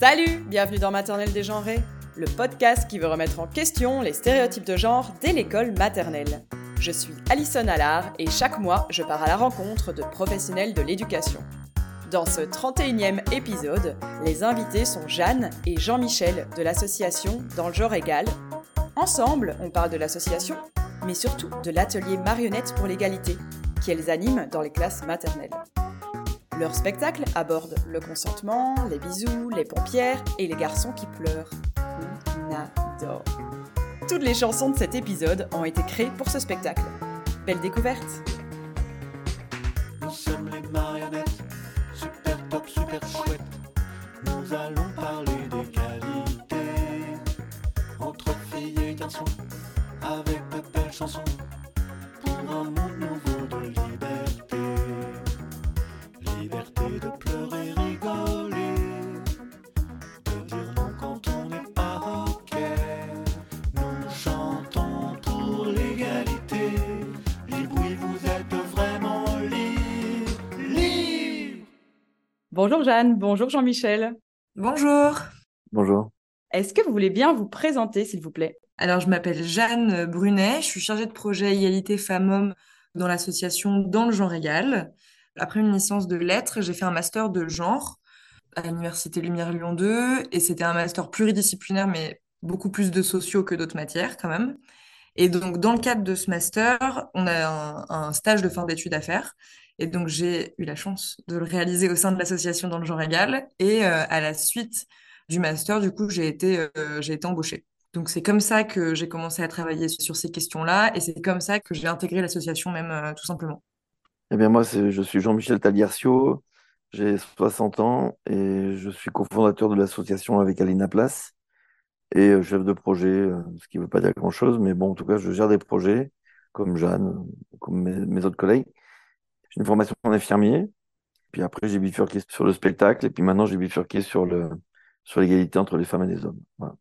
Salut, bienvenue dans Maternelle dégenrée, le podcast qui veut remettre en question les stéréotypes de genre dès l'école maternelle. Je suis Alison Allard et chaque mois, je pars à la rencontre de professionnels de l'éducation. Dans ce 31e épisode, les invités sont Jeanne et Jean-Michel de l'association Dans le genre égal. Ensemble, on parle de l'association, mais surtout de l'atelier marionnette pour l'égalité, qu'elles animent dans les classes maternelles. Leur spectacle aborde le consentement, les bisous, les pompières et les garçons qui pleurent. On adore. Toutes les chansons de cet épisode ont été créées pour ce spectacle. Belle découverte Nous sommes les marionnettes, super top, super chouette. Nous allons parler d'égalité entre filles et garçons avec de belles chansons pour un monde nouveau Bonjour Jeanne, bonjour Jean-Michel. Bonjour. Bonjour. Est-ce que vous voulez bien vous présenter, s'il vous plaît? Alors, je m'appelle Jeanne Brunet, je suis chargée de projet égalité femmes-hommes dans l'association Dans le genre égal. Après une licence de lettres, j'ai fait un master de genre à l'université Lumière Lyon 2 et c'était un master pluridisciplinaire mais beaucoup plus de sociaux que d'autres matières quand même. Et donc, dans le cadre de ce master, on a un, un stage de fin d'études à faire. Et donc, j'ai eu la chance de le réaliser au sein de l'association Dans le genre égal. Et euh, à la suite du master, du coup, j'ai été, euh, embauchée. Donc, c'est comme ça que j'ai commencé à travailler sur ces questions-là. Et c'est comme ça que j'ai intégré l'association même, euh, tout simplement. Eh bien, moi, je suis Jean-Michel Taliercio, j'ai 60 ans et je suis cofondateur de l'association avec Alina Place et euh, chef de projet, ce qui ne veut pas dire grand-chose, mais bon, en tout cas, je gère des projets comme Jeanne, comme mes autres collègues. J'ai une formation en infirmier, puis après, j'ai bifurqué sur le spectacle et puis maintenant, j'ai bifurqué sur le, sur l'égalité entre les femmes et les hommes. Voilà.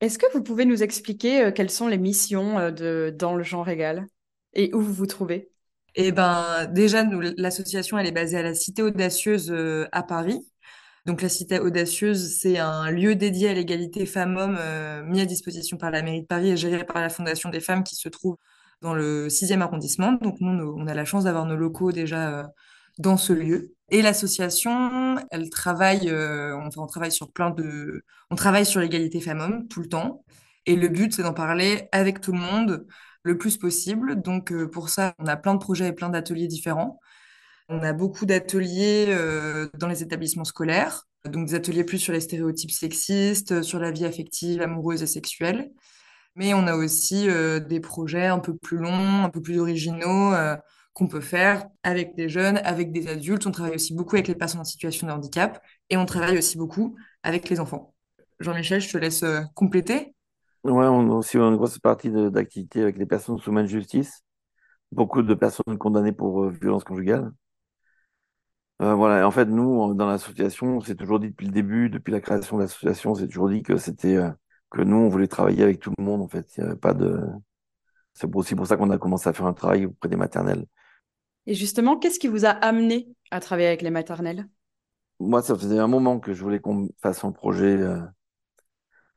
Est-ce que vous pouvez nous expliquer euh, quelles sont les missions euh, de Dans le genre égal? Et où vous vous trouvez? Et ben, déjà, l'association, elle est basée à la Cité Audacieuse euh, à Paris. Donc, la Cité Audacieuse, c'est un lieu dédié à l'égalité femmes-hommes euh, mis à disposition par la mairie de Paris et géré par la Fondation des femmes qui se trouve dans le 6e arrondissement. Donc, nous, on a la chance d'avoir nos locaux déjà euh, dans ce lieu. Et l'association, elle travaille, euh, enfin, on travaille sur plein de, on travaille sur l'égalité femmes-hommes tout le temps. Et le but, c'est d'en parler avec tout le monde le plus possible. Donc, euh, pour ça, on a plein de projets et plein d'ateliers différents. On a beaucoup d'ateliers euh, dans les établissements scolaires, donc des ateliers plus sur les stéréotypes sexistes, sur la vie affective, amoureuse et sexuelle. Mais on a aussi euh, des projets un peu plus longs, un peu plus originaux euh, qu'on peut faire avec des jeunes, avec des adultes. On travaille aussi beaucoup avec les personnes en situation de handicap et on travaille aussi beaucoup avec les enfants. Jean-Michel, je te laisse euh, compléter. Ouais, on a aussi une grosse partie d'activité avec les personnes sous main de justice, beaucoup de personnes condamnées pour euh, violence conjugale. Voilà, en fait, nous, dans l'association, on s'est toujours dit depuis le début, depuis la création de l'association, on s'est toujours dit que c'était que nous, on voulait travailler avec tout le monde, en fait. Il y avait pas de... C'est aussi pour ça qu'on a commencé à faire un travail auprès des maternelles. Et justement, qu'est-ce qui vous a amené à travailler avec les maternelles? Moi, ça faisait un moment que je voulais qu'on fasse un projet euh,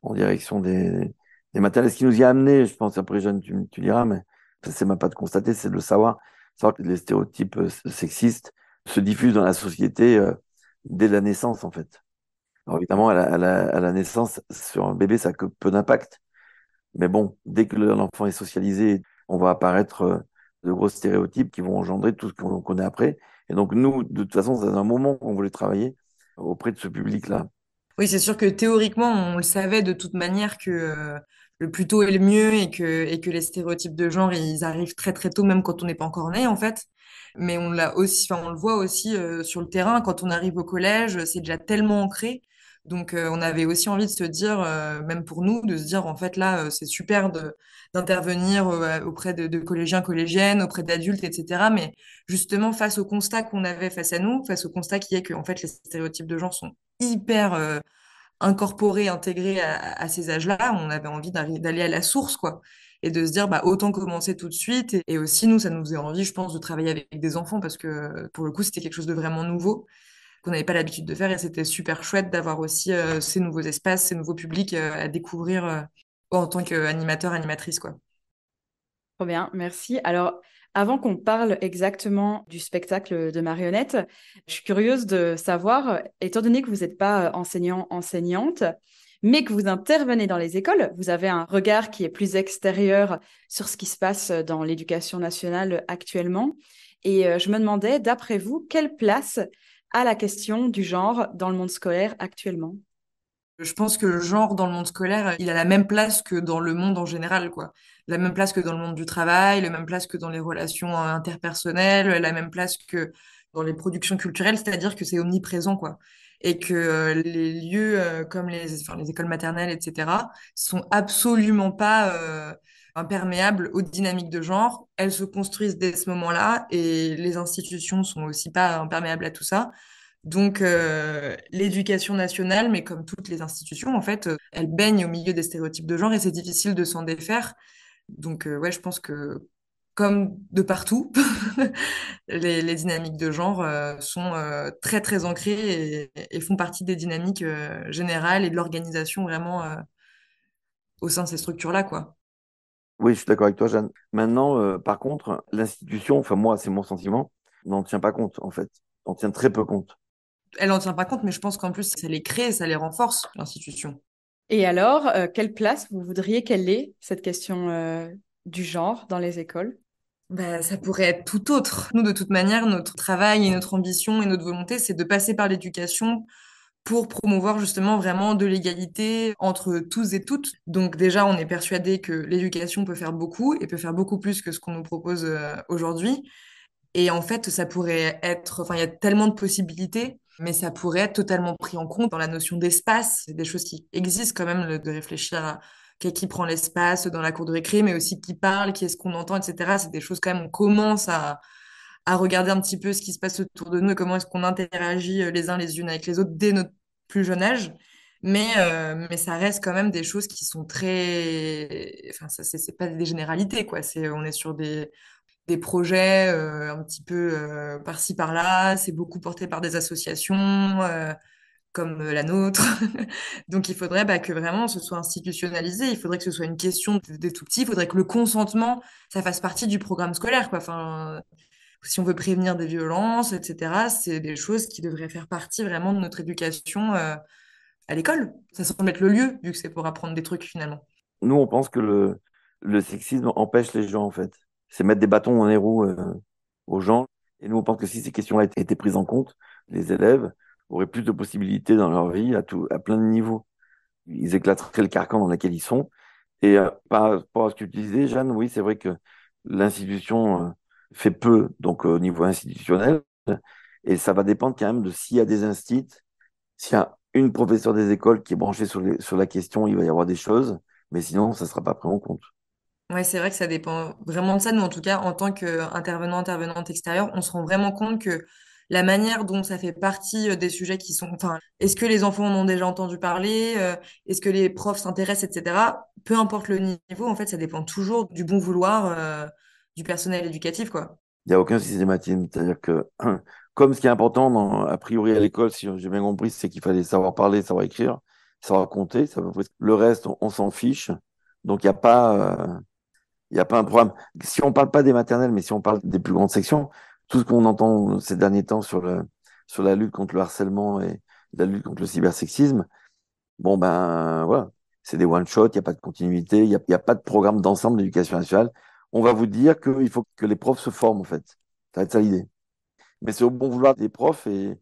en direction des, des maternelles. Ce qui nous y a amené, je pense, après, Jeanne, tu, tu diras, mais ça, c'est même pas de constater, c'est de le savoir. Savoir que les stéréotypes euh, sexistes se diffusent dans la société euh, dès la naissance, en fait. Alors, évidemment, à la, naissance, sur un bébé, ça a peu d'impact. Mais bon, dès que l'enfant est socialisé, on va apparaître euh, de gros stéréotypes qui vont engendrer tout ce qu'on connaît après. Et donc, nous, de toute façon, c'est un moment qu'on voulait travailler auprès de ce public-là. Oui, c'est sûr que théoriquement, on le savait de toute manière que euh, le plus tôt est le mieux et que, et que les stéréotypes de genre, ils arrivent très très tôt, même quand on n'est pas encore né, en fait. Mais on l'a aussi, enfin, on le voit aussi euh, sur le terrain, quand on arrive au collège, c'est déjà tellement ancré. Donc, euh, on avait aussi envie de se dire, euh, même pour nous, de se dire, en fait, là, euh, c'est super d'intervenir euh, auprès de, collégiens, collégiennes, auprès d'adultes, etc. Mais justement, face au constat qu'on avait face à nous, face au constat qui est que, en fait, les stéréotypes de genre sont hyper incorporés, intégrés à, à ces âges-là, on avait envie d'aller à la source, quoi. Et de se dire, bah, autant commencer tout de suite. Et, et aussi, nous, ça nous faisait envie, je pense, de travailler avec des enfants parce que, pour le coup, c'était quelque chose de vraiment nouveau. Qu'on n'avait pas l'habitude de faire. Et c'était super chouette d'avoir aussi ces nouveaux espaces, ces nouveaux publics à découvrir en tant qu'animateur, animatrice, quoi. Trop bien, merci. Alors, avant qu'on parle exactement du spectacle de marionnettes, je suis curieuse de savoir, étant donné que vous n'êtes pas enseignant, enseignante, mais que vous intervenez dans les écoles, vous avez un regard qui est plus extérieur sur ce qui se passe dans l'éducation nationale actuellement. Et euh, je me demandais, d'après vous, quelle place a la question du genre dans le monde scolaire actuellement je pense que le genre dans le monde scolaire, il a la même place que dans le monde en général, quoi. La même place que dans le monde du travail, la même place que dans les relations euh, interpersonnelles, la même place que dans les productions culturelles, c'est-à-dire que c'est omniprésent, quoi. Et que euh, les lieux euh, comme les écoles maternelles, etc., sont absolument pas imperméables aux dynamiques de genre. Elles se construisent dès ce moment-là et les institutions sont aussi pas imperméables à tout ça. Donc, euh, l'éducation nationale, mais comme toutes les institutions, en fait, euh, elle baigne au milieu des stéréotypes de genre et c'est difficile de s'en défaire. Donc, euh, ouais, je pense que, comme de partout, les, dynamiques de genre sont très, très ancrées et, font partie des dynamiques générales et de l'organisation vraiment au sein de ces structures-là, quoi. Oui, je suis d'accord avec toi, Jeanne. Maintenant, par contre, l'institution, enfin moi, c'est mon sentiment, n'en tient pas compte, en fait. On tient très peu compte elle n'en tient pas compte, mais je pense qu'en plus, ça les crée, ça les renforce, l'institution. Et alors, euh, quelle place vous voudriez qu'elle ait, cette question euh, du genre dans les écoles? Bah, ça pourrait être tout autre. Nous, de toute manière, notre travail et notre ambition et notre volonté, c'est de passer par l'éducation pour promouvoir justement vraiment de l'égalité entre tous et toutes. Donc déjà, on est persuadé que l'éducation peut faire beaucoup et peut faire beaucoup plus que ce qu'on nous propose euh, aujourd'hui. Et en fait, ça pourrait être, enfin, il y a tellement de possibilités mais ça pourrait être totalement pris en compte dans la notion d'espace. C'est des choses qui existent quand même, de réfléchir à qui prend l'espace dans la cour de récré, mais aussi qui parle, qui est-ce qu'on entend, etc. C'est des choses quand même, on commence à, à regarder un petit peu ce qui se passe autour de nous et comment est-ce qu'on interagit euh, les uns les unes avec les autres dès notre plus jeune âge. Mais, euh, mais ça reste quand même des choses qui sont très... Enfin, ça, c'est pas des généralités, quoi. C'est, on est sur des des projets euh, un petit peu par-ci par-là. C'est beaucoup porté par des associations comme la nôtre. Donc il faudrait que vraiment ce soit institutionnalisé. Il faudrait que ce soit une question des tout petits. Il faudrait que le consentement, ça fasse partie du programme scolaire. Quoi. Enfin, si on veut prévenir des violences, etc., c'est des choses qui devraient faire partie vraiment de notre éducation à l'école. Ça semble être le lieu, vu que c'est pour apprendre des trucs finalement. Nous, on pense que le, le sexisme empêche les gens, en fait c'est mettre des bâtons dans les roues euh, aux gens. Et nous, on pense que si ces questions-là étaient prises en compte, les élèves auraient plus de possibilités dans leur vie à, tout, à plein de niveaux. Ils éclateraient le carcan dans lequel ils sont. Et euh, par rapport à ce que tu disais, Jeanne, oui, c'est vrai que l'institution euh, fait peu, donc au niveau institutionnel, et ça va dépendre quand même de s'il y a des instituts, s'il y a une professeure des écoles qui est branchée sur, la question, il va y avoir des choses, mais sinon, ça ne sera pas pris en compte. Ouais, c'est vrai que ça dépend vraiment de ça. Nous, en tout cas, en tant qu'intervenant, intervenante extérieure, on se rend vraiment compte que la manière dont ça fait partie euh, des sujets qui sont, enfin, est-ce que les enfants en ont déjà entendu parler, euh, est-ce que les profs s'intéressent, etc. Peu importe le niveau, en fait, ça dépend toujours du bon vouloir euh, du personnel éducatif, quoi. Il n'y a aucun systématisme. C'est-à-dire que, comme ce qui est important, dans, a priori, à l'école, si j'ai bien compris, c'est qu'il fallait savoir parler, savoir écrire, savoir compter. Le reste, on, s'en fiche. Donc, il n'y a pas il n'y a pas un programme. Si on ne parle pas des maternelles, mais si on parle des plus grandes sections, tout ce qu'on entend ces derniers temps sur, le, sur la lutte contre le harcèlement et la lutte contre le cybersexisme, bon ben voilà, c'est des one-shots, il n'y a pas de continuité, il n'y a, pas de programme d'ensemble d'éducation nationale. On va vous dire qu'il faut que les profs se forment, en fait. Ça va être ça l'idée. Mais c'est au bon vouloir des profs et,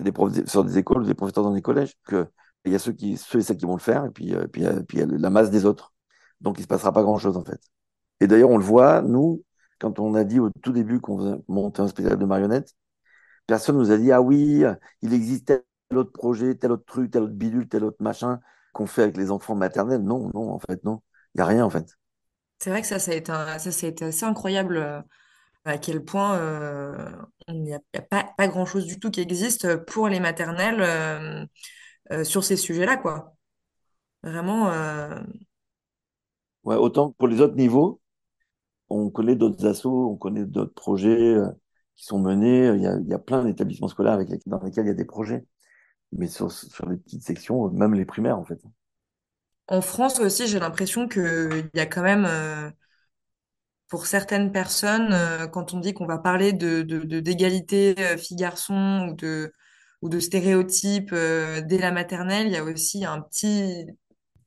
des professeurs des écoles, des professeurs dans les collèges, qu'il y a ceux, qui, ceux et celles qui vont le faire, et puis, euh, puis, euh, puis il y a la masse des autres. Donc il ne se passera pas grand-chose, en fait. Et d'ailleurs, on le voit, nous, quand on a dit au tout début qu'on monter un spectacle de marionnettes, personne nous a dit Ah oui, il existe tel autre projet, tel autre truc, tel autre bidule, tel autre machin qu'on fait avec les enfants maternels. Non, non, en fait, non. Il n'y a rien, en fait. C'est vrai que ça, ça a été, assez incroyable euh, à quel point euh, il n'y a, pas, grand-chose du tout qui existe pour les maternelles euh, sur ces sujets-là, quoi. Vraiment. Ouais, autant pour les autres niveaux, on connaît d'autres assos, on connaît d'autres projets qui sont menées. Il y a, plein d'établissements scolaires dans lesquels il y a des projets. Mais sur, sur les petites sections, même les primaires, en fait. En France aussi, j'ai l'impression qu'il y a quand même, euh, pour certaines personnes, euh, quand on dit qu'on va parler de, de, de- d'égalité euh, filles-garçons ou de, ou de stéréotypes dès la maternelle, il y a aussi un petit,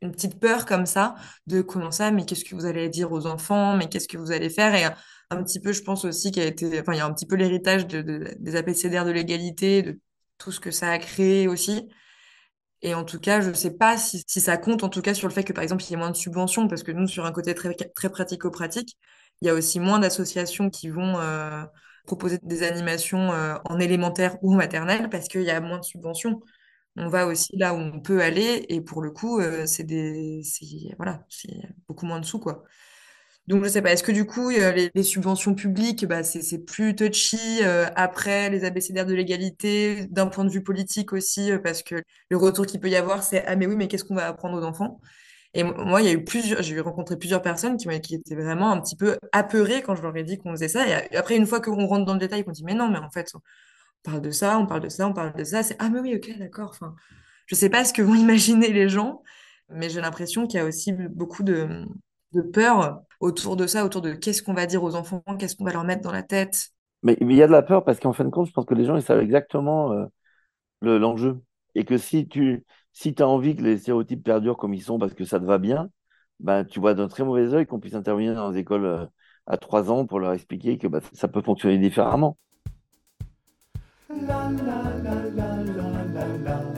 une petite peur comme ça de comment ça, mais qu'est-ce que vous allez dire aux enfants, mais qu'est-ce que vous allez faire? Et un, petit peu, je pense aussi qu'il y a un petit peu l'héritage de, de- des abécédaires de l'égalité, de tout ce que ça a créé aussi. Et en tout cas, je ne sais pas si, ça compte, en tout cas, sur le fait que, par exemple, il y ait moins de subventions, parce que nous, sur un côté très, pratico-pratique, il y a aussi moins d'associations qui vont euh, proposer des animations euh, en élémentaire ou maternelle, parce qu'il y a moins de subventions. On va aussi là où on peut aller, et pour le coup, euh, c'est des, voilà, c'est beaucoup moins de sous, quoi. Donc, je sais pas, est-ce que du coup, euh, les, subventions publiques, bah, c'est, plus touchy euh, après les abécédaires de l'égalité, d'un point de vue politique aussi, euh, parce que le retour qu'il peut y avoir, c'est Ah, mais oui, mais qu'est-ce qu'on va apprendre aux enfants? Et mo- moi, il y a eu plusieurs, j'ai rencontré plusieurs personnes qui, qui étaient vraiment un petit peu apeurées quand je leur ai dit qu'on faisait ça. Et a- après, une fois qu'on rentre dans le détail, on dit Mais non, mais en fait, on parle de ça, on parle de ça, on parle de ça. C'est Ah, mais oui, ok, d'accord. Enfin, je sais pas ce que vont imaginer les gens, mais j'ai l'impression qu'il y a aussi beaucoup de, de peur autour de ça, autour de qu'est-ce qu'on va dire aux enfants, qu'est-ce qu'on va leur mettre dans la tête. Mais il y a de la peur parce qu'en fin de compte, je pense que les gens, ils savent exactement euh, le- l'enjeu. Et que si tu si as envie que les stéréotypes perdurent comme ils sont parce que ça te va bien, ben, tu vois d'un très mauvais œil qu'on puisse intervenir dans les écoles euh, à trois ans pour leur expliquer que bah, ça peut fonctionner différemment. La la la la la la la. La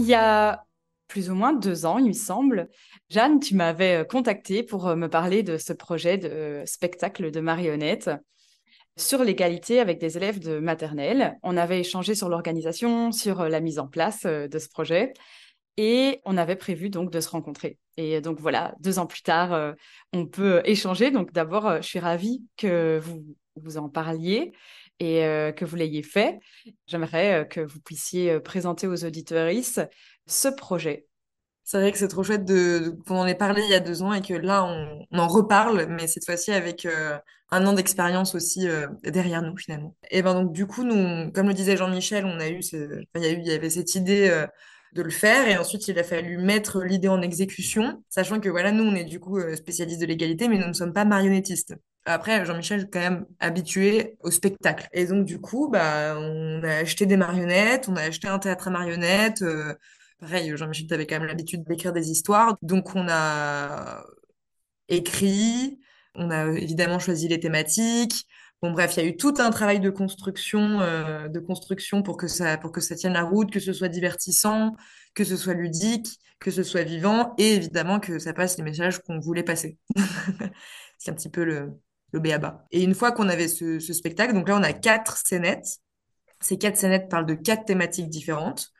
Il y a plus ou moins deux ans, il me semble, Jeanne, tu m'avais euh, contacté pour euh, me parler de ce projet de euh, spectacle de marionnettes sur l'égalité avec des élèves de maternelle. On avait échangé sur l'organisation, sur la mise en place de ce projet et on avait prévu donc de se rencontrer. Et donc voilà, deux ans plus tard, on peut échanger. Donc d'abord, je suis ravie que vous vous en parliez et euh, que vous l'ayez fait. J'aimerais euh, que vous puissiez euh, présenter aux auditeuristes ce projet. C'est vrai que c'est trop chouette de, qu'on en ait parlé il y a deux ans et que là, on, en reparle, mais cette fois-ci avec un an d'expérience aussi derrière nous, finalement. Et ben donc, du coup, nous, comme le disait Jean-Michel, on a eu, il y avait cette idée de le faire et ensuite, il a fallu mettre l'idée en exécution, sachant que voilà, nous, on est du coup spécialistes de l'égalité, mais nous ne sommes pas marionnettistes. Après, Jean-Michel est quand même habitué au spectacle. Et donc, du coup, bah, on a acheté des marionnettes, on a acheté un théâtre à marionnettes. euh, Pareil, Jean-Michel avait quand même l'habitude d'écrire des histoires. Donc, on a écrit, on a évidemment choisi les thématiques. Bon, bref, il y a eu tout un travail de construction, euh, de construction pour que ça, pour que ça tienne la route, que ce soit divertissant, que ce soit ludique, que ce soit vivant, et évidemment que ça passe les messages qu'on voulait passer. C'est un petit peu le, le béaba. Et une fois qu'on avait ce, spectacle, donc là, on a quatre scénettes. Ces quatre scénettes parlent de quatre thématiques différentes.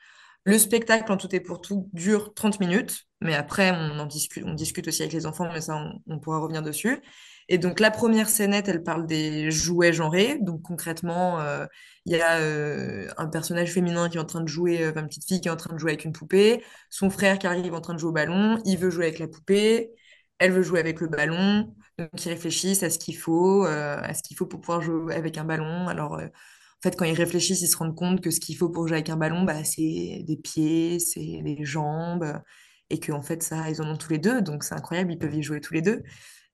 Le spectacle, en tout et pour tout, dure 30 minutes, mais après, on en discute, on discute aussi avec les enfants, mais ça, on, pourra revenir dessus. Et donc, la première scénette, elle parle des jouets genrés. Donc, concrètement, euh, il y a euh, un personnage féminin qui est en train de jouer, euh, une petite fille qui est en train de jouer avec une poupée, son frère qui arrive en train de jouer au ballon, il veut jouer avec la poupée, elle veut jouer avec le ballon. Donc, ils réfléchissent à ce qu'il faut, euh, à ce qu'il faut pour pouvoir jouer avec un ballon. Alors, euh, en fait, quand ils réfléchissent, ils se rendent compte que ce qu'il faut pour jouer avec un ballon, bah, c'est des pieds, c'est des jambes, et qu'en fait, ça, ils en ont tous les deux, donc c'est incroyable, ils peuvent y jouer tous les deux.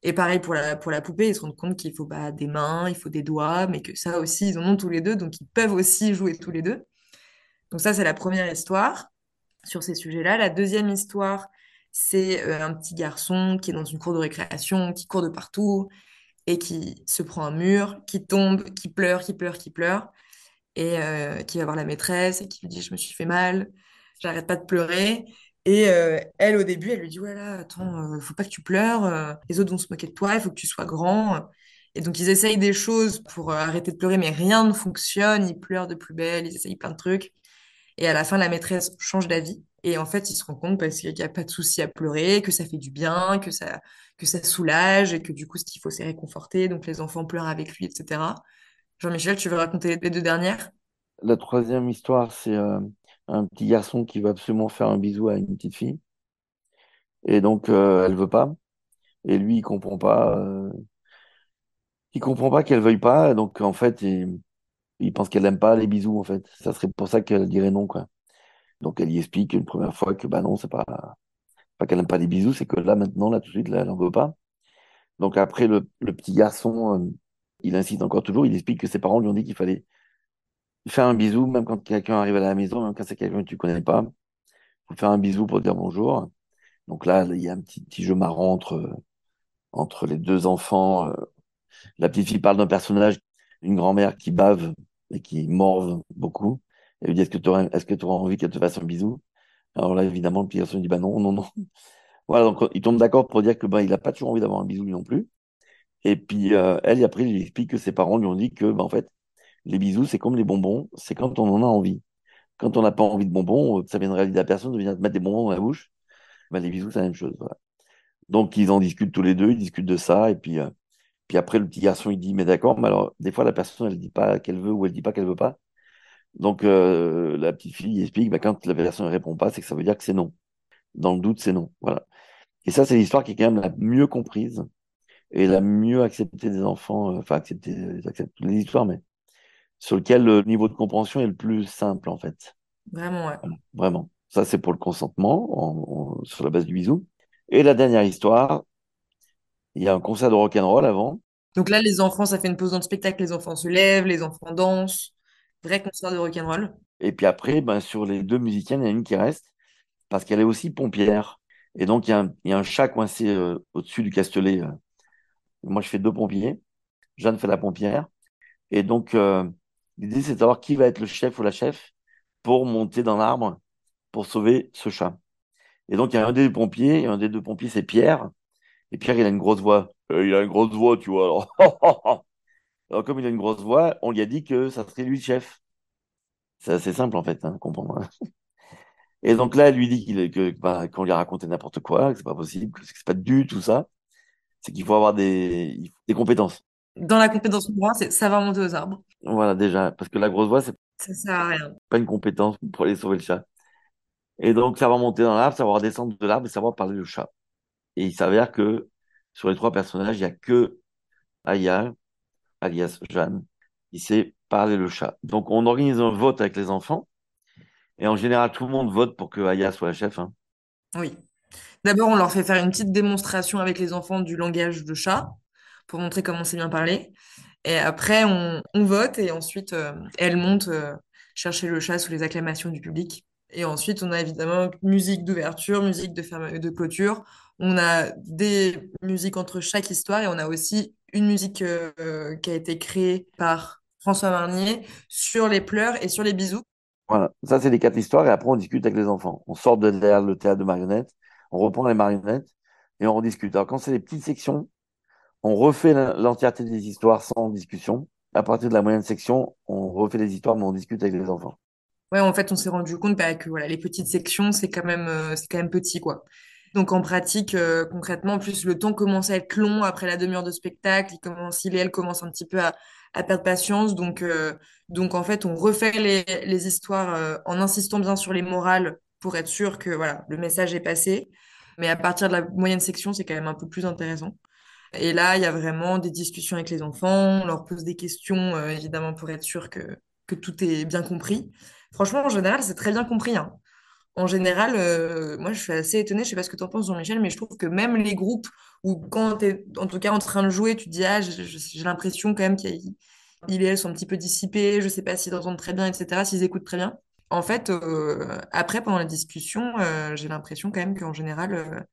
Et pareil pour la, pour la poupée, ils se rendent compte qu'il faut bah, des mains, il faut des doigts, mais que ça aussi, ils en ont tous les deux, donc ils peuvent aussi jouer tous les deux. Donc ça, c'est la première histoire sur ces sujets-là. La deuxième histoire, c'est euh, un petit garçon qui est dans une cour de récréation, qui court de partout et qui se prend un mur, qui tombe, qui pleure, qui pleure, qui pleure, et euh, qui va voir la maîtresse et qui lui dit Je me suis fait mal, j'arrête pas de pleurer. Et euh, elle, au début, elle lui dit Voilà, attends, euh, faut pas que tu pleures, les autres vont se moquer de toi, il faut que tu sois grand. Et donc, ils essayent des choses pour arrêter de pleurer, mais rien ne fonctionne. Ils pleurent de plus belle, ils essayent plein de trucs. Et à la fin, la maîtresse change d'avis. Et en fait, ils se rendent compte parce qu'il n'y a pas de souci à pleurer, que ça fait du bien, que ça, que ça soulage, et que du coup, ce qu'il faut, c'est réconforter. Donc, les enfants pleurent avec lui, etc. Jean-Michel, tu veux raconter les deux dernières? La troisième histoire, c'est euh, un petit garçon qui va absolument faire un bisou à une petite fille. Et donc, euh, elle veut pas. Et lui, il comprend pas. euh, il comprend pas qu'elle veuille pas. Donc, en fait, il, il pense qu'elle aime pas les bisous, en fait. Ça serait pour ça qu'elle dirait non, quoi. Donc, elle y explique une première fois que, bah non, c'est pas, pas qu'elle aime pas les bisous, c'est que là, maintenant, là, tout de suite, là, elle en veut pas. Donc, après, le, le petit garçon, euh, il insiste encore toujours. Il explique que ses parents lui ont dit qu'il fallait faire un bisou, même quand quelqu'un arrive à la maison, même quand c'est quelqu'un que tu connais pas. Faut faire un bisou pour dire bonjour. Donc là, il y a un petit, petit jeu marrant entre, entre les deux enfants. euh, La petite fille parle d'un personnage, une grand-mère qui bave et qui morve beaucoup. Elle lui dit, est-ce que tu aurais, est-ce que tu aurais envie qu'elle te fasse un bisou? Alors là, évidemment, le petit garçon dit, bah non, non, non. Voilà, donc ils tombent d'accord pour dire que bah, il a pas toujours envie d'avoir un bisou lui non plus. Et puis euh, elle, après, il lui explique que ses parents lui ont dit que bah, en fait, les bisous, c'est comme les bonbons, c'est quand on en a envie. Quand on n'a pas envie de bonbons, euh, ça viendrait à la personne de venir te mettre des bonbons dans la bouche. Bah, les bisous, c'est la même chose. Voilà. Donc ils en discutent tous les deux, ils discutent de ça, et puis euh, puis après, le petit garçon, il dit, mais d'accord, mais alors, des fois, la personne, elle dit pas qu'elle veut ou elle dit pas qu'elle veut pas. Donc, euh, la petite fille explique, bah, quand la personne ne répond pas, c'est que ça veut dire que c'est non. Dans le doute, c'est non. Voilà. Et ça, c'est l'histoire qui est quand même la mieux comprise et la mieux acceptée des enfants, euh, enfin, acceptée, toutes les histoires, mais sur lequel le niveau de compréhension est le plus simple, en fait. Vraiment, ouais. Voilà. Vraiment. Ça, c'est pour le consentement, en- en- sur la base du bisou. Et la dernière histoire, il y a un concert de rock'n'roll avant. Donc là, les enfants, ça fait une pause dans le spectacle, les enfants se lèvent, les enfants dansent. Vrai concert de rock'n'roll. Et puis après, ben, sur les deux musiciennes, il y en a une qui reste parce qu'elle est aussi pompière. Et donc, il y a un, il y a un chat coincé euh, au-dessus du castelet. euh. Moi, je fais deux pompiers. Jeanne fait la pompière. Et donc, euh, l'idée, c'est de savoir qui va être le chef ou la chef pour monter dans l'arbre pour sauver ce chat. Et donc, il y a un des deux pompiers, et un des deux pompiers, c'est Pierre. Et Pierre, il a une grosse voix. Euh, il a une grosse voix, tu vois. Alors, alors, comme il a une grosse voix, on lui a dit que ça serait lui le chef. C'est assez simple, en fait, hein, comprendre. Et donc là, elle lui dit qu'il est- que, bah, qu'on lui a raconté n'importe quoi, que c'est pas possible, que c'est pas du tout ça. C'est qu'il faut avoir des, des compétences. Dans la compétence pour moi, c'est ça va monter aux arbres. Voilà, déjà. Parce que la grosse voix, c'est Ça sert à rien. pas une compétence pour aller sauver le chat. Et donc, savoir monter dans l'arbre, savoir descendre de l'arbre et savoir parler le chat. Et il s'avère que sur les trois personnages, il n'y a que Aya, alias Jeanne, qui sait parler le chat. Donc, on organise un vote avec les enfants. Et en général, tout le monde vote pour que Aya soit la chef. hein. Oui. D'abord, on leur fait faire une petite démonstration avec les enfants du langage de chat pour montrer comment c'est bien parler. Et après, on, on vote et ensuite, euh, elle monte euh, chercher le chat sous les acclamations du public. Et ensuite, on a évidemment musique d'ouverture, musique de, ferme- de clôture. On a des musiques entre chaque histoire et on a aussi une musique euh, qui a été créée par François Marnier sur les pleurs et sur les bisous. Voilà, ça c'est les quatre histoires et après on discute avec les enfants. On sort de derrière le théâtre de marionnettes, on reprend les marionnettes et on rediscute. Alors quand c'est les petites sections, on refait l'entièreté des histoires sans discussion. À partir de la moyenne section, on refait les histoires mais on discute avec les enfants. Ouais, en fait, on s'est rendu compte bah, que voilà, les petites sections, c'est quand même, euh, c'est quand même petit, quoi. Donc en pratique, euh, concrètement, en plus, le temps commence à être long après la demi-heure de spectacle. Il commence, il et elle commencent un petit peu à, perdre patience. Donc, euh, donc en fait, on refait les, les histoires euh, en insistant bien sur les morales pour être sûr que voilà, le message est passé. Mais à partir de la moyenne section, c'est quand même un peu plus intéressant. Et là, il y a vraiment des discussions avec les enfants. On leur pose des questions, évidemment, pour être sûr que, que tout est bien compris. Franchement, en général, c'est très bien compris, hein. En général, euh, moi, je suis assez étonnée, je sais pas ce que tu en penses, Jean-Michel, mais je trouve que même les groupes où quand tu es, en tout cas, en train de jouer, tu te dis, ah, j'ai l'impression quand même qu'ils et elles sont un petit peu dissipés, je sais pas s'ils entendent très bien, etc., s'ils écoutent très bien. En fait, euh, après, pendant la discussion, euh, j'ai l'impression quand même qu'en général,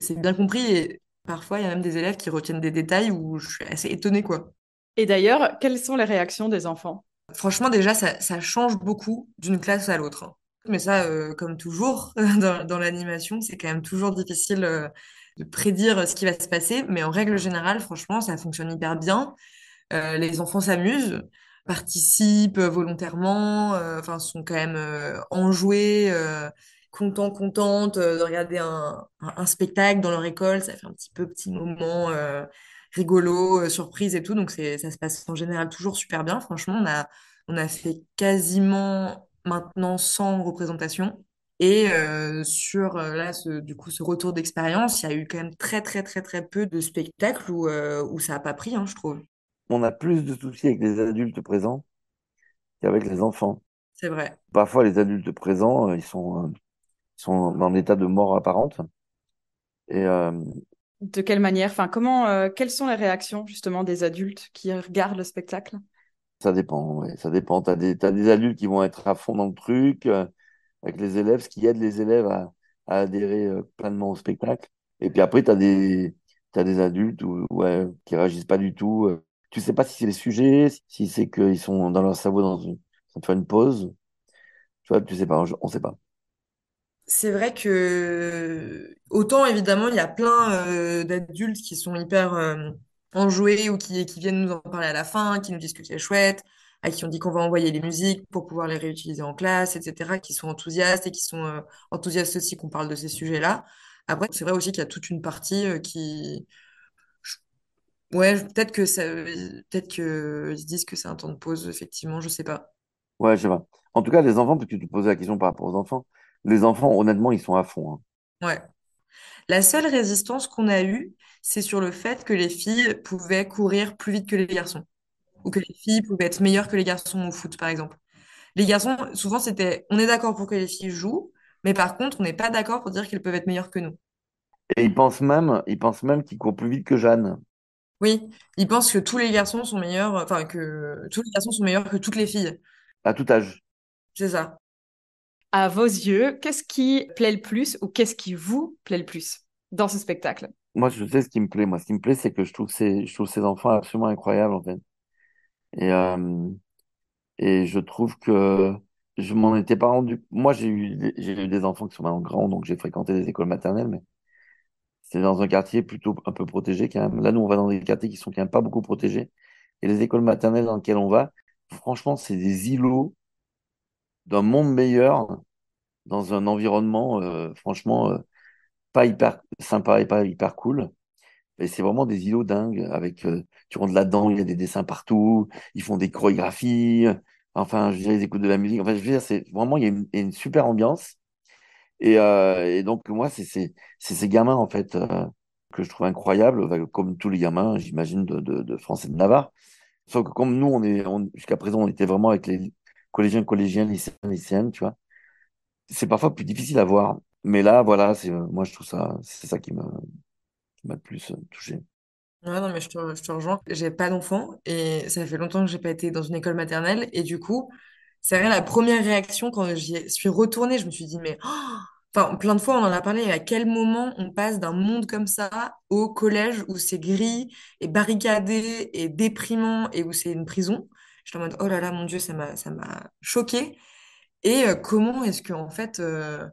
c'est bien compris et parfois, il y a même des élèves qui retiennent des détails où je suis assez étonnée, quoi. Et d'ailleurs, quelles sont les réactions des enfants? Franchement, déjà, ça, ça change beaucoup d'une classe à l'autre. Mais ça, euh, comme toujours, dans, l'animation, c'est quand même toujours difficile euh, de prédire ce qui va se passer. Mais en règle générale, franchement, ça fonctionne hyper bien. Euh, les enfants s'amusent, participent volontairement, enfin, sont quand même enjoués, contents, contentes de regarder un, spectacle dans leur école. Ça fait un petit peu petit moment rigolo, surprise et tout. Donc, ça se passe en général toujours super bien. Franchement, on a, on a fait quasiment maintenant 100 représentations. Et euh, sur euh, là, ce, du coup, ce retour d'expérience, il y a eu quand même très, très, très, très peu de spectacles où, euh, où ça n'a pas pris, hein, je trouve. On a plus de soucis avec les adultes présents qu'avec les enfants. C'est vrai. Parfois, les adultes présents, ils sont, ils sont dans l'état de mort apparente. Et euh, De quelle manière? Enfin, comment euh, Quelles sont les réactions justement des adultes qui regardent le spectacle? Ça dépend, ouais, ça dépend. Des, t'as des adultes qui vont être à fond dans le truc, euh, avec les élèves, ce qui aide les élèves à, adhérer euh, pleinement au spectacle. Et puis après, t'as des, t'as des adultes où, ouais, qui réagissent pas du tout. euh. Tu sais pas si c'est les sujets, si c'est qu'ils sont dans leur cerveau dans une, ça fait une pause. Tu vois, tu sais pas, on sait pas. C'est vrai que autant évidemment il y a plein d'adultes qui sont hyper euh, enjoués ou qui, qui viennent nous en parler à la fin, qui nous disent que c'est chouette, à qui on dit qu'on va envoyer les musiques pour pouvoir les réutiliser en classe, etc., qui sont enthousiastes et qui sont euh, enthousiastes aussi qu'on parle de ces sujets-là. Après, c'est vrai aussi qu'il y a toute une partie euh, qui, ouais, peut-être que ça, peut-être que ils se disent que c'est un temps de pause, effectivement, je sais pas. Ouais, je sais pas. En tout cas, les enfants, parce que tu te posais la question par rapport aux enfants, les enfants, honnêtement, ils sont à fond. hein. Ouais. La seule résistance qu'on a eue, c'est sur le fait que les filles pouvaient courir plus vite que les garçons. Ou que les filles pouvaient être meilleures que les garçons au foot, par exemple. Les garçons, souvent, c'était, on est d'accord pour que les filles jouent, mais par contre, on n'est pas d'accord pour dire qu'ils peuvent être meilleurs que nous. Et ils pensent même, ils pensent même qu'ils courent plus vite que Jeanne, Oui, ils pensent que tous les garçons sont meilleurs, enfin, que tous les garçons sont meilleurs que toutes les filles. à tout âge. C'est ça. À vos yeux, qu'est-ce qui plaît le plus ou qu'est-ce qui vous plaît le plus dans ce spectacle? Moi, je sais ce qui me plaît. Moi, ce qui me plaît, c'est que je trouve ces, je trouve ces enfants absolument incroyables, en fait. Et, euh, et je trouve que je m'en étais pas rendu. Moi, j'ai eu, des- j'ai eu des enfants qui sont maintenant grands, donc j'ai fréquenté des écoles maternelles, mais c'est dans un quartier plutôt un peu protégé quand même. Là, nous, on va dans des quartiers qui sont quand même pas beaucoup protégés. Et les écoles maternelles dans lesquelles on va, franchement, c'est des îlots d'un monde meilleur dans un environnement, euh, franchement, euh, pas hyper sympa et pas hyper cool. Et c'est vraiment des îlots dingues avec, euh, tu rentres là-dedans, il y a des dessins partout, ils font des chorégraphies, enfin, je dire, ils écoutent de la musique. Enfin, je veux dire, c'est vraiment, il y a une, une super ambiance. Et, euh, et donc, moi, c'est c'est- c'est ces gamins, en fait, euh, que je trouve incroyables, comme tous les gamins, j'imagine, de, de, de France et de Navarre. Sauf que comme nous, on est, jusqu'à présent, on était vraiment avec les collégiens, collégiens, lycéens, lycéennes, tu vois. C'est parfois plus difficile à voir. Mais là, voilà, c'est, moi, je trouve ça, c'est ça qui m'a, le plus euh, touché. Ouais, non, mais je te, je rejoins. J'ai pas d'enfant et ça fait longtemps que j'ai pas été dans une école maternelle. Et du coup, c'est vrai, la première réaction quand j'y suis retournée, je me suis dit, mais, oh enfin, plein de fois, on en a parlé, à quel moment on passe d'un monde comme ça au collège où c'est gris et barricadé et déprimant et où c'est une prison? J'étais en mode, oh là là, mon Dieu, ça m'a, ça m'a choquée. Et euh, comment est-ce que, en fait, euh,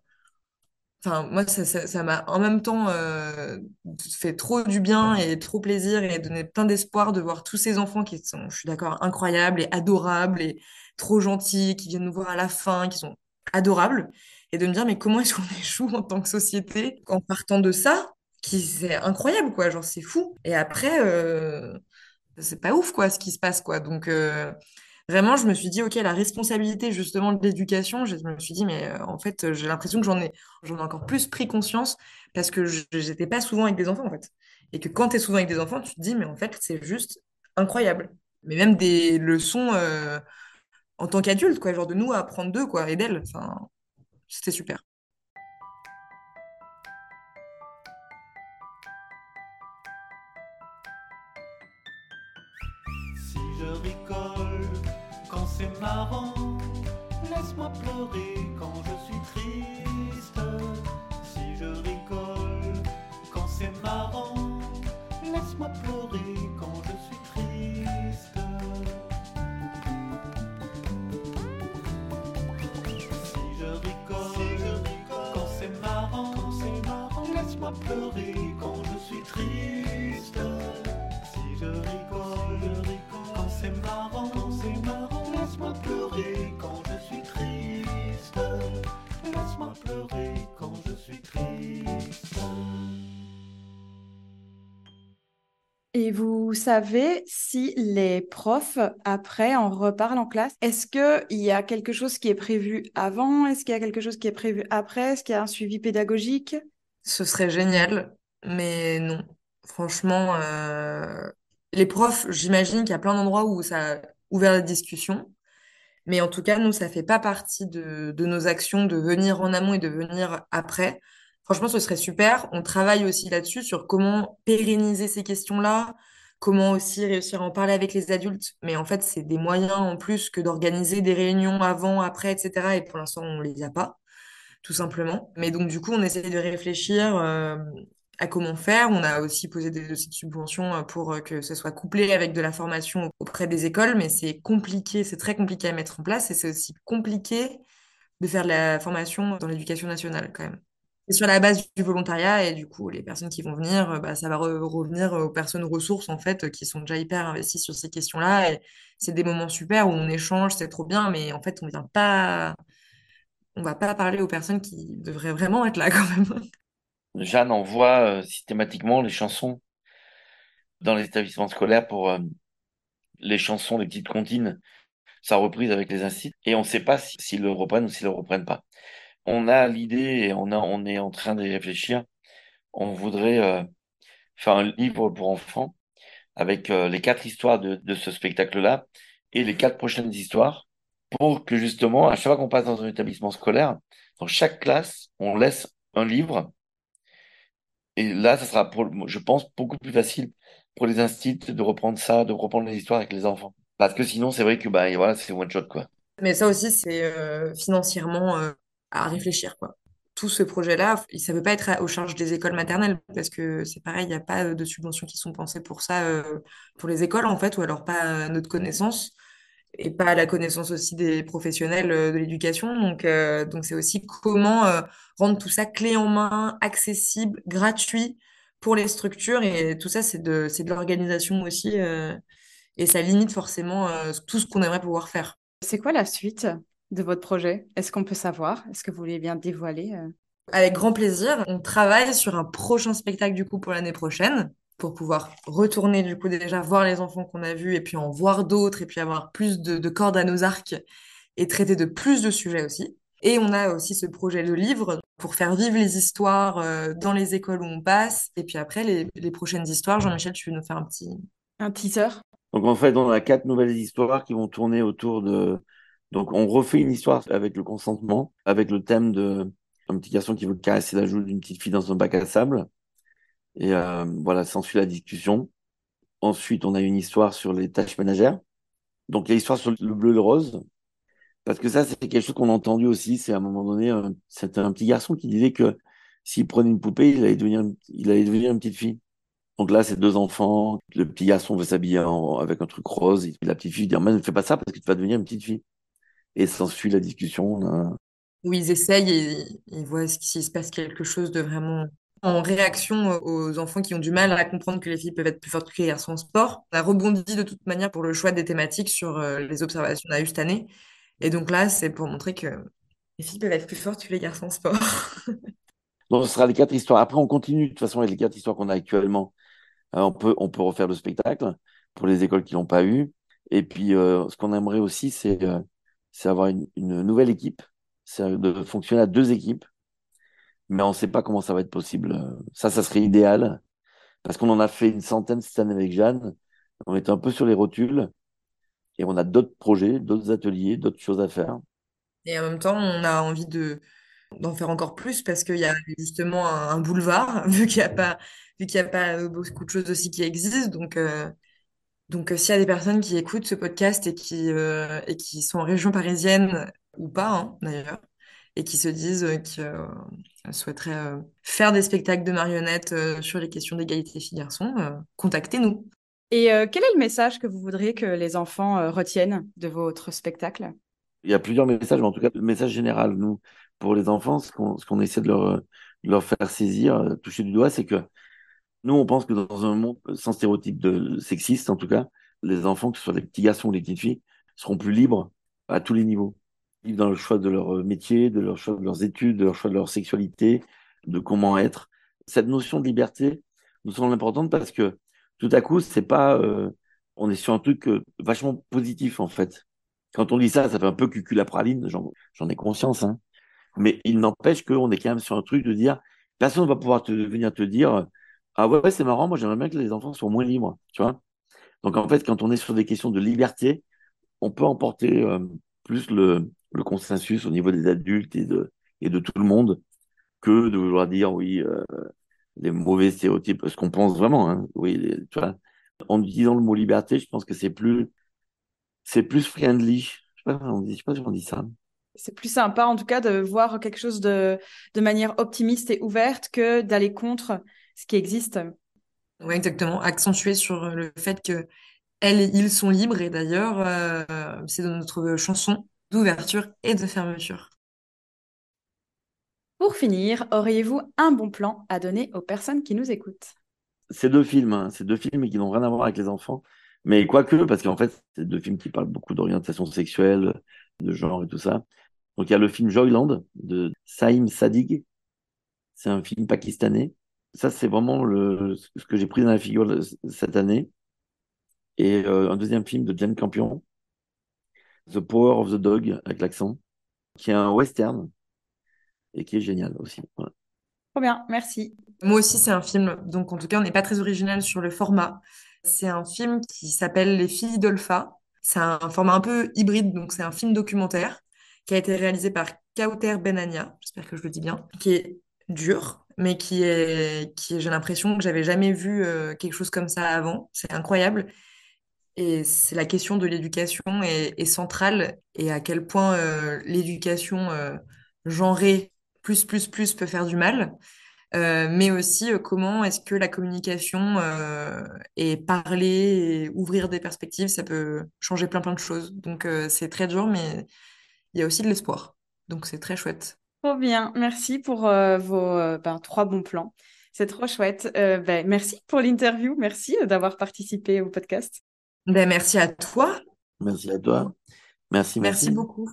Enfin, moi, ça, m'a en même temps euh, fait trop du bien et trop plaisir et donné plein d'espoir de voir tous ces enfants qui sont, je suis d'accord, incroyables et adorables et trop gentils, qui viennent nous voir à la fin, qui sont adorables. Et de me dire, mais comment est-ce qu'on échoue en tant que société en partant de ça, qui c'est incroyable, quoi. Genre, c'est fou. Et après, euh, c'est pas ouf, quoi, ce qui se passe, quoi. Donc, euh, vraiment, je me suis dit, OK, la responsabilité, justement, de l'éducation, je me suis dit, mais euh, en fait, j'ai l'impression que j'en ai, j'en ai encore plus pris conscience parce que je j'étais pas souvent avec des enfants, en fait. Et que quand tu es souvent avec des enfants, tu te dis, mais en fait, c'est juste incroyable. Mais même des leçons euh, en tant qu'adulte, quoi, genre de nous à apprendre d'eux, quoi, et d'elles. Enfin, c'était super. Marrant, Laisse-moi pleurer quand je suis triste. Si je rigole quand c'est marrant. Laisse-moi pleurer quand je suis triste. Si je rigole quand c'est marrant. Laisse-moi pleurer Et vous savez si les profs, après, en reparlent en classe? Est-ce qu'il y a quelque chose qui est prévu avant? Est-ce qu'il y a quelque chose qui est prévu après? Est-ce qu'il y a un suivi pédagogique? Ce serait génial, mais non. Franchement, euh, les profs, j'imagine qu'il y a plein d'endroits où ça a ouvert la discussion. Mais en tout cas, nous, ça fait pas partie de nos actions de venir en amont et de venir après. Franchement, ce serait super. On travaille aussi là-dessus, sur comment pérenniser ces questions-là, comment aussi réussir à en parler avec les adultes. Mais en fait, c'est des moyens en plus que d'organiser des réunions avant, après, etc. Et pour l'instant, on les a pas, tout simplement. Mais donc, du coup, on essaie de réfléchir euh, à comment faire. On a aussi posé des dossiers de euh, pour euh, que ce soit couplé avec de la formation auprès des écoles, mais c'est compliqué, c'est très compliqué à mettre en place et c'est aussi compliqué de faire de la formation dans l'éducation nationale quand même. C'est sur la base du volontariat et du coup, les personnes qui vont venir, euh, bah, ça va re- revenir aux personnes ressources en fait qui sont déjà hyper investies sur ces questions-là c'est des moments super où on échange, c'est trop bien, mais en fait, on vient pas, on va pas parler aux personnes qui devraient vraiment être là quand même. Jeanne envoie euh, systématiquement les chansons dans les établissements scolaires pour euh, les chansons, les petites comptines, sa reprise avec les instituts. Et on ne sait pas si- s'ils le reprennent ou s'ils le reprennent pas. On a l'idée et on est en train d'y réfléchir. On voudrait euh, faire un livre pour enfants avec euh, les quatre histoires de, ce spectacle-là et les quatre prochaines histoires pour que justement, à chaque fois qu'on passe dans un établissement scolaire, dans chaque classe, on laisse un livre. Et là, ça sera, pour, je pense, beaucoup plus facile pour les instituts de reprendre ça, de reprendre les histoires avec les enfants. Parce que sinon, c'est vrai que bah, voilà, c'est one shot, quoi. Mais ça aussi, c'est euh, financièrement à réfléchir, quoi. Tout ce projet-là, ça ne peut pas être aux charges des écoles maternelles, parce que c'est pareil, il n'y a pas euh, de subventions qui sont pensées pour ça, euh, pour les écoles, en fait, ou alors pas à notre connaissance, et pas à la connaissance aussi des professionnels euh, de l'éducation. Donc, donc c'est aussi comment rendre tout ça clé en main, accessible, gratuit pour les structures, et tout ça, c'est de, de l'organisation aussi, et ça limite forcément tout ce qu'on aimerait pouvoir faire. C'est quoi la suite? De votre projet? Est-ce qu'on peut savoir? Est-ce que vous voulez bien dévoiler? euh? Avec grand plaisir. On travaille sur un prochain spectacle du coup pour l'année prochaine pour pouvoir retourner du coup déjà voir les enfants qu'on a vus et puis en voir d'autres et puis avoir plus de, de cordes à nos arcs et traiter de plus de sujets aussi. Et on a aussi ce projet de livre pour faire vivre les histoires euh, dans les écoles où on passe. Et puis après, les, les prochaines histoires, Jean-Michel, tu veux nous faire un petit... Un teaser? Donc en fait, on a quatre nouvelles histoires qui vont tourner autour de... Donc on refait une histoire avec le consentement, avec le thème de un petit garçon qui veut caresser la joue d'une petite fille dans un bac à sable. Et euh, voilà, s'ensuit la discussion. Ensuite, on a une histoire sur les tâches ménagères. Donc, l'histoire sur le bleu et le rose. Parce que ça, c'est quelque chose qu'on a entendu aussi. C'est à un moment donné, euh, c'était un petit garçon qui disait que s'il prenait une poupée, il allait devenir, il allait devenir une petite fille. Donc là, c'est deux enfants. Le petit garçon veut s'habiller avec un truc rose. Et la petite fille dit, mais ne fais pas ça parce que tu vas devenir une petite fille. Et s'ensuit la discussion. là. où ils essayent et ils voient s'il se passe quelque chose de vraiment en réaction aux enfants qui ont du mal à comprendre que les filles peuvent être plus fortes que les garçons en sport. On a rebondi de toute manière pour le choix des thématiques sur euh, les observations qu'on a eues cette année. Et donc là, c'est pour montrer que les filles peuvent être plus fortes que les garçons en sport. Donc, ce sera les quatre histoires. Après, on continue de toute façon avec les quatre histoires qu'on a actuellement. Euh, on peut, on peut refaire le spectacle pour les écoles qui l'ont pas eu. Et puis, euh, ce qu'on aimerait aussi, c'est euh, c'est avoir une, nouvelle équipe. C'est de fonctionner à deux équipes. Mais on ne sait pas comment ça va être possible. Ça, ça serait idéal. Parce qu'on en a fait une centaine cette année avec Jeanne. On était un peu sur les rotules. Et on a d'autres projets, d'autres ateliers, d'autres choses à faire. Et en même temps, on a envie de d'en faire encore plus parce qu'il y a justement un, boulevard, vu qu'il n'y a pas, a pas beaucoup de choses aussi qui existent. Donc, euh, donc euh, s'il y a des personnes qui écoutent ce podcast et qui, euh, et qui sont en région parisienne, ou pas hein, d'ailleurs, et qui se disent euh, qu'ils euh, souhaiteraient euh, faire des spectacles de marionnettes euh, sur les questions d'égalité filles-garçons, euh, contactez-nous. Et euh, quel est le message que vous voudriez que les enfants euh, retiennent de votre spectacle? Il y a plusieurs messages, mais en tout cas, le message général, nous, pour les enfants, ce qu'on ce qu'on essaie de leur, de leur faire saisir, toucher du doigt, c'est que nous, on pense que dans un monde sans stéréotype de sexiste, en tout cas, les enfants, que ce soit des petits garçons ou des petites filles, seront plus libres à tous les niveaux. Libres dans le choix de leur métier, de leur choix de leurs études, de leur choix de leur sexualité, de comment être. Cette notion de liberté nous semble importante parce que tout à coup, c'est pas, euh, on est sur un truc euh, vachement positif en fait. Quand on dit ça, ça fait un peu cucul à praline, j'en j'en ai conscience, hein. Mais il n'empêche qu'on est quand même sur un truc de dire, personne ne va pouvoir te, venir te dire, ah ouais, c'est marrant, moi j'aimerais bien que les enfants soient moins libres, tu vois. Donc en fait, quand on est sur des questions de liberté, on peut emporter euh, plus le, le consensus au niveau des adultes et de, et de tout le monde que de vouloir dire, oui, euh, les mauvais stéréotypes, ce qu'on pense vraiment, hein. Oui, tu vois. En utilisant le mot liberté, je pense que c'est plus, c'est plus friendly. Je je sais pas si on dit ça. C'est plus sympa, en tout cas, de voir quelque chose de, de manière optimiste et ouverte que d'aller contre ce qui existe. Oui, exactement. Accentuer sur le fait que elles et ils sont libres. Et d'ailleurs, euh, c'est dans notre chanson d'ouverture et de fermeture. Pour finir, auriez-vous un bon plan à donner aux personnes qui nous écoutent? C'est deux films, hein. C'est deux films qui n'ont rien à voir avec les enfants. Mais quoique, parce qu'en fait, c'est deux films qui parlent beaucoup d'orientation sexuelle, de genre et tout ça. Donc il y a le film Joyland de Saïm Sadig. C'est un film pakistanais. Ça, c'est vraiment le, ce que j'ai pris dans la figure de- cette année. Et euh, un deuxième film de Jane Campion, The Power of the Dog, avec l'accent, qui est un western et qui est génial aussi. Voilà. Trop bien, merci. Moi aussi, c'est un film. Donc, en tout cas, on n'est pas très original sur le format. C'est un film qui s'appelle Les filles d'Olpha. C'est un format un peu hybride. Donc, c'est un film documentaire qui a été réalisé par Kauter Benania. J'espère que je le dis bien. Qui est dur, mais qui est, j'ai l'impression que j'avais jamais vu euh, quelque chose comme ça avant. C'est incroyable. Et c'est la question de l'éducation est, est centrale et à quel point euh, l'éducation euh, genrée plus plus plus peut faire du mal, Euh, mais aussi comment est-ce que la communication et parler et ouvrir des perspectives, ça peut changer plein plein de choses. Donc c'est très dur, mais il y a aussi de l'espoir. Donc c'est très chouette. Trop bien, merci pour euh, vos euh, ben, trois bons plans. C'est trop chouette. Euh, ben, merci pour l'interview, merci d'avoir participé au podcast. Ben, merci à toi. Merci à toi. Merci, Merci merci. beaucoup.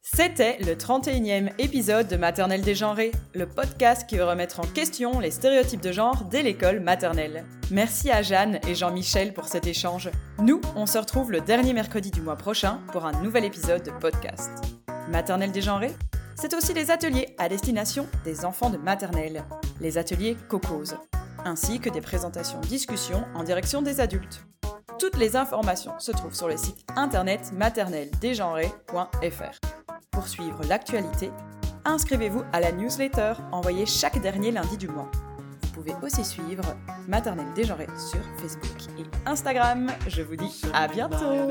C'était le 31e épisode de Maternelle dégenrée, le podcast qui veut remettre en question les stéréotypes de genre dès l'école maternelle. Merci à Jeanne et Jean-Michel pour cet échange. Nous, on se retrouve le dernier mercredi du mois prochain pour un nouvel épisode de podcast. Maternelle dégenrée? C'est aussi les ateliers à destination des enfants de maternelle, les ateliers Cocos, ainsi que des présentations discussions en direction des adultes. Toutes les informations se trouvent sur le site internet maternelledégenrée.fr. Pour suivre l'actualité, inscrivez-vous à la newsletter envoyée chaque dernier lundi du mois. Vous pouvez aussi suivre Maternelle Dégenrée sur Facebook et Instagram. Je vous dis à bientôt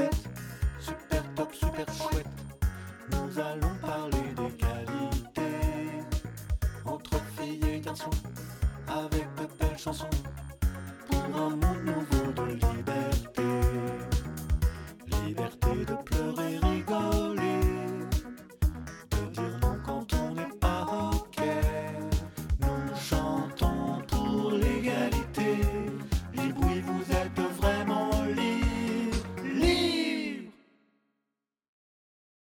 Super top, super chouette. Avec de belles chansons pour un monde nouveau de liberté.